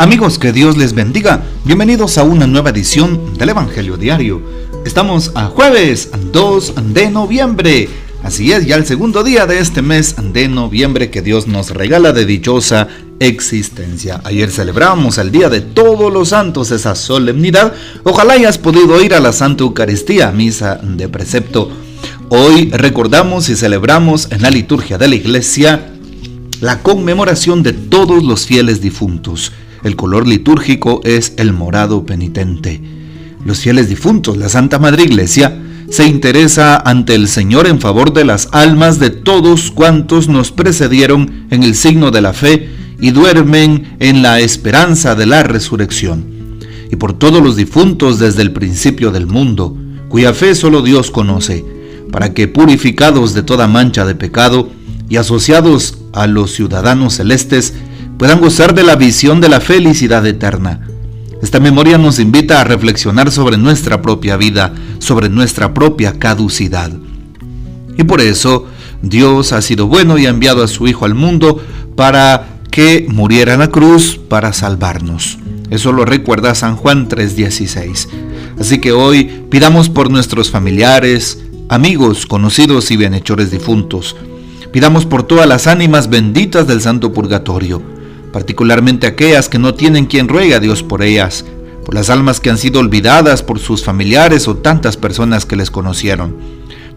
Amigos, que Dios les bendiga. Bienvenidos a una nueva edición del Evangelio Diario. Estamos a jueves 2 de noviembre. Así es, ya el segundo día de este mes de noviembre que Dios nos regala de dichosa existencia. Ayer celebramos el Día de Todos los Santos, esa solemnidad. Ojalá hayas podido ir a la Santa Eucaristía, misa de precepto. Hoy recordamos y celebramos en la liturgia de la iglesia la conmemoración de todos los fieles difuntos. El color litúrgico es el morado penitente. Los fieles difuntos, la Santa Madre Iglesia, se interesa ante el Señor en favor de las almas de todos cuantos nos precedieron en el signo de la fe y duermen en la esperanza de la resurrección. Y por todos los difuntos desde el principio del mundo, cuya fe solo Dios conoce, para que purificados de toda mancha de pecado y asociados a los ciudadanos celestes, puedan gozar de la visión de la felicidad eterna. Esta memoria nos invita a reflexionar sobre nuestra propia vida, sobre nuestra propia caducidad. Y por eso Dios ha sido bueno y ha enviado a su Hijo al mundo para que muriera en la cruz para salvarnos. Eso lo recuerda San Juan 3:16. Así que hoy pidamos por nuestros familiares, amigos, conocidos y bienhechores difuntos. Pidamos por todas las ánimas benditas del Santo Purgatorio particularmente aquellas que no tienen quien ruegue a Dios por ellas, por las almas que han sido olvidadas por sus familiares o tantas personas que les conocieron,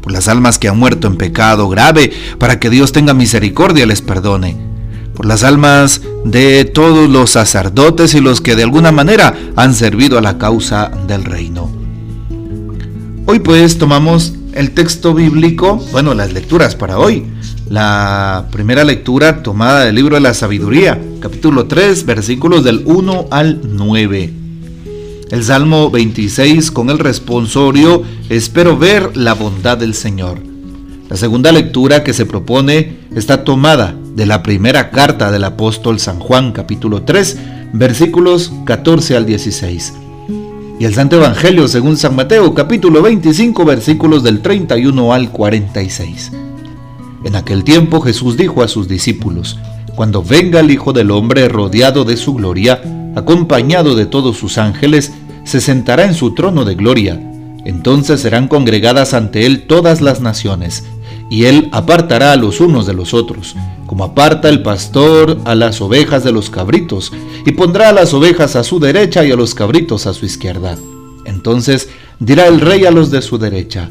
por las almas que han muerto en pecado grave, para que Dios tenga misericordia y les perdone, por las almas de todos los sacerdotes y los que de alguna manera han servido a la causa del reino. Hoy pues tomamos el texto bíblico, bueno, las lecturas para hoy. La primera lectura tomada del libro de la sabiduría, capítulo 3, versículos del 1 al 9. El Salmo 26 con el responsorio, espero ver la bondad del Señor. La segunda lectura que se propone está tomada de la primera carta del apóstol San Juan, capítulo 3, versículos 14 al 16 y el Santo Evangelio según San Mateo capítulo 25 versículos del 31 al 46. En aquel tiempo Jesús dijo a sus discípulos, Cuando venga el Hijo del Hombre rodeado de su gloria, acompañado de todos sus ángeles, se sentará en su trono de gloria. Entonces serán congregadas ante él todas las naciones, y él apartará a los unos de los otros, como aparta el pastor a las ovejas de los cabritos, y pondrá a las ovejas a su derecha y a los cabritos a su izquierda. Entonces dirá el rey a los de su derecha,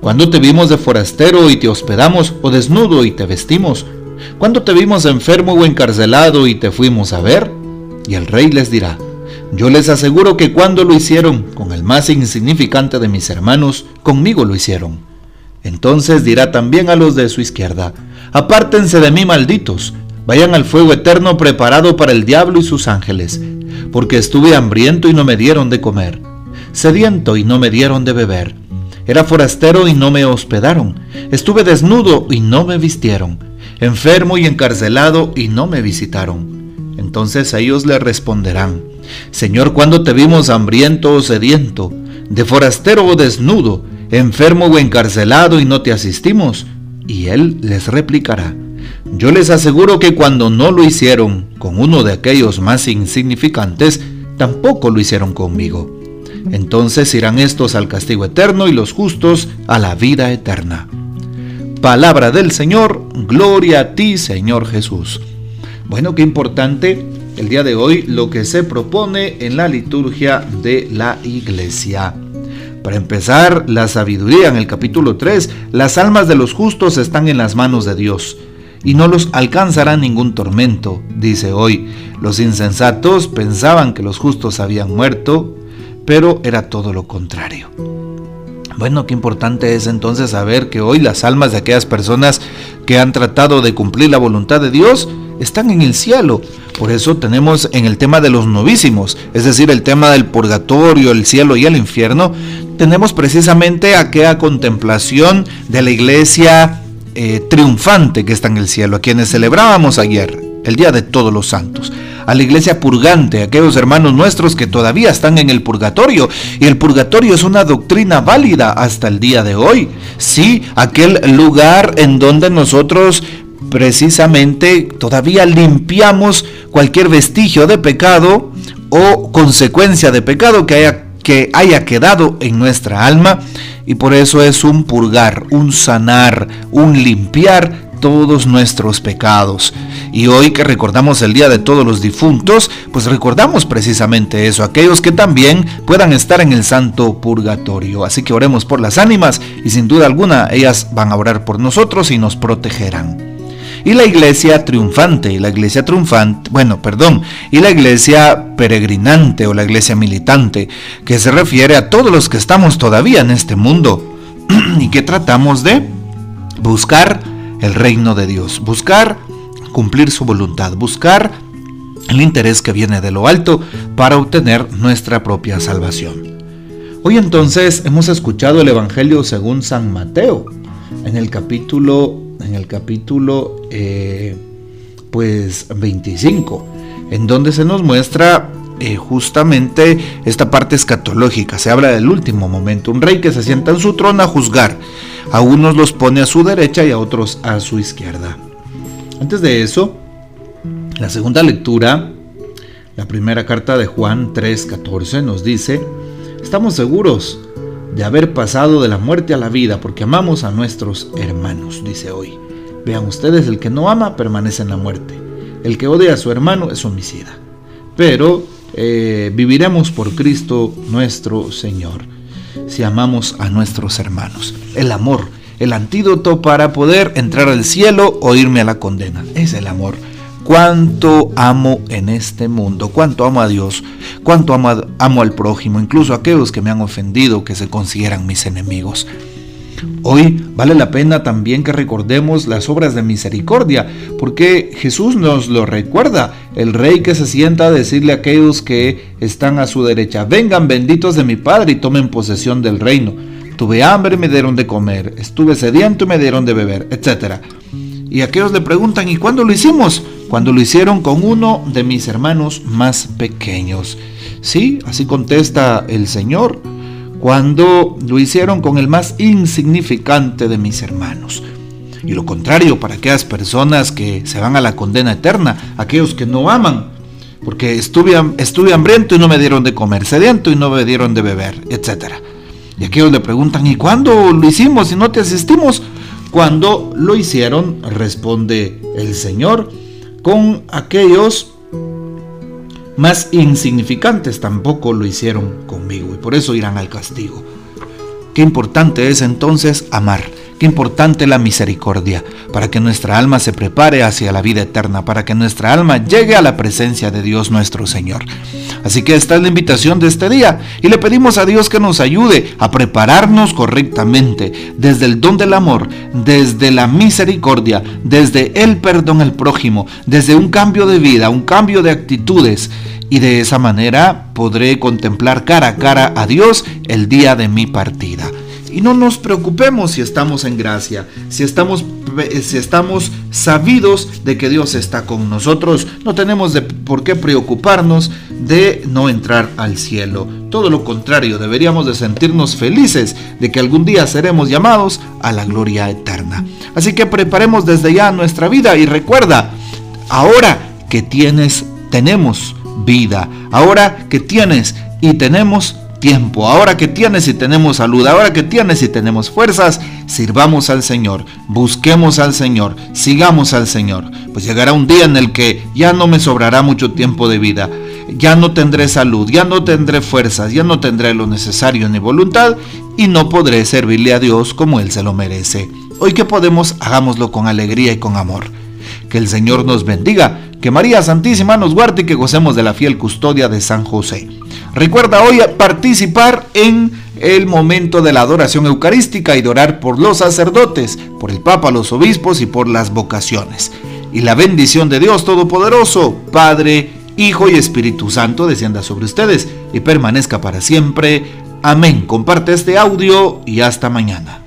¿Cuándo te vimos de forastero y te hospedamos, o desnudo y te vestimos? ¿Cuándo te vimos enfermo o encarcelado y te fuimos a ver? Y el rey les dirá, yo les aseguro que cuando lo hicieron con el más insignificante de mis hermanos, conmigo lo hicieron. Entonces dirá también a los de su izquierda, apártense de mí malditos, vayan al fuego eterno preparado para el diablo y sus ángeles, porque estuve hambriento y no me dieron de comer, sediento y no me dieron de beber, era forastero y no me hospedaron, estuve desnudo y no me vistieron, enfermo y encarcelado y no me visitaron. Entonces ellos le responderán, Señor, ¿cuándo te vimos hambriento o sediento, de forastero o desnudo, enfermo o encarcelado y no te asistimos? Y él les replicará, yo les aseguro que cuando no lo hicieron con uno de aquellos más insignificantes, tampoco lo hicieron conmigo. Entonces irán estos al castigo eterno y los justos a la vida eterna. Palabra del Señor, gloria a ti Señor Jesús. Bueno, qué importante el día de hoy lo que se propone en la liturgia de la iglesia. Para empezar, la sabiduría en el capítulo 3, las almas de los justos están en las manos de Dios y no los alcanzará ningún tormento, dice hoy. Los insensatos pensaban que los justos habían muerto, pero era todo lo contrario. Bueno, qué importante es entonces saber que hoy las almas de aquellas personas que han tratado de cumplir la voluntad de Dios están en el cielo. Por eso tenemos en el tema de los novísimos, es decir, el tema del purgatorio, el cielo y el infierno, tenemos precisamente aquella contemplación de la iglesia eh, triunfante que está en el cielo, a quienes celebrábamos ayer, el Día de Todos los Santos a la iglesia purgante, aquellos hermanos nuestros que todavía están en el purgatorio. Y el purgatorio es una doctrina válida hasta el día de hoy. Sí, aquel lugar en donde nosotros precisamente todavía limpiamos cualquier vestigio de pecado o consecuencia de pecado que haya, que haya quedado en nuestra alma. Y por eso es un purgar, un sanar, un limpiar todos nuestros pecados. Y hoy que recordamos el Día de Todos los Difuntos, pues recordamos precisamente eso, aquellos que también puedan estar en el santo purgatorio. Así que oremos por las ánimas y sin duda alguna ellas van a orar por nosotros y nos protegerán. Y la iglesia triunfante, y la iglesia triunfante, bueno, perdón, y la iglesia peregrinante o la iglesia militante, que se refiere a todos los que estamos todavía en este mundo y que tratamos de buscar el reino de Dios, buscar cumplir su voluntad, buscar el interés que viene de lo alto para obtener nuestra propia salvación. Hoy entonces hemos escuchado el Evangelio según San Mateo, en el capítulo, en el capítulo eh, pues 25, en donde se nos muestra eh, justamente esta parte escatológica. Se habla del último momento, un rey que se sienta en su trono a juzgar a unos los pone a su derecha y a otros a su izquierda. Antes de eso, la segunda lectura, la primera carta de Juan 3:14 nos dice, estamos seguros de haber pasado de la muerte a la vida porque amamos a nuestros hermanos, dice hoy. Vean ustedes, el que no ama permanece en la muerte. El que odia a su hermano es homicida. Pero eh, viviremos por Cristo nuestro Señor si amamos a nuestros hermanos. El amor, el antídoto para poder entrar al cielo o irme a la condena. Es el amor. Cuánto amo en este mundo, cuánto amo a Dios, cuánto amo, al prójimo, incluso a aquellos que me han ofendido, que se consideran mis enemigos. Hoy vale la pena también que recordemos las obras de misericordia, porque Jesús nos lo recuerda, el rey que se sienta a decirle a aquellos que están a su derecha, vengan benditos de mi Padre y tomen posesión del reino. Tuve hambre y me dieron de comer, estuve sediento y me dieron de beber, etc. Y aquellos le preguntan, ¿y cuándo lo hicimos? Cuando lo hicieron con uno de mis hermanos más pequeños. Sí, así contesta el Señor cuando lo hicieron con el más insignificante de mis hermanos. Y lo contrario para aquellas personas que se van a la condena eterna, aquellos que no aman, porque estuve, hambriento y no me dieron de comer, sediento y no me dieron de beber, etc. Y aquellos le preguntan, ¿y cuándo lo hicimos y no te asistimos? Cuando lo hicieron, responde el Señor, con aquellos más insignificantes tampoco lo hicieron conmigo y por eso irán al castigo. Qué importante es entonces amar, qué importante la misericordia, para que nuestra alma se prepare hacia la vida eterna, para que nuestra alma llegue a la presencia de Dios nuestro Señor. Así que esta es la invitación de este día y le pedimos a Dios que nos ayude a prepararnos correctamente desde el don del amor, desde la misericordia, desde el perdón al prójimo, desde un cambio de vida, un cambio de actitudes y de esa manera podré contemplar cara a cara a Dios el día de mi partida. Y no nos preocupemos si estamos en gracia, si estamos, si estamos sabidos de que Dios está con nosotros. No tenemos de por qué preocuparnos de no entrar al cielo. Todo lo contrario, deberíamos de sentirnos felices de que algún día seremos llamados a la gloria eterna. Así que preparemos desde ya nuestra vida y recuerda, ahora que tienes, tenemos vida. Ahora que tienes y tenemos tiempo, ahora que tienes y tenemos salud, ahora que tienes y tenemos fuerzas, sirvamos al Señor, busquemos al Señor, sigamos al Señor. Pues llegará un día en el que ya no me sobrará mucho tiempo de vida, ya no tendré salud, ya no tendré fuerzas, ya no tendré lo necesario ni voluntad y no podré servirle a Dios como Él se lo merece. Hoy que podemos, hagámoslo con alegría y con amor. Que el Señor nos bendiga, que María Santísima nos guarde y que gocemos de la fiel custodia de San José. Recuerda hoy participar en el momento de la adoración eucarística y de orar por los sacerdotes, por el Papa, los obispos y por las vocaciones. Y la bendición de Dios Todopoderoso, Padre, Hijo y Espíritu Santo descienda sobre ustedes y permanezca para siempre. Amén. Comparte este audio y hasta mañana.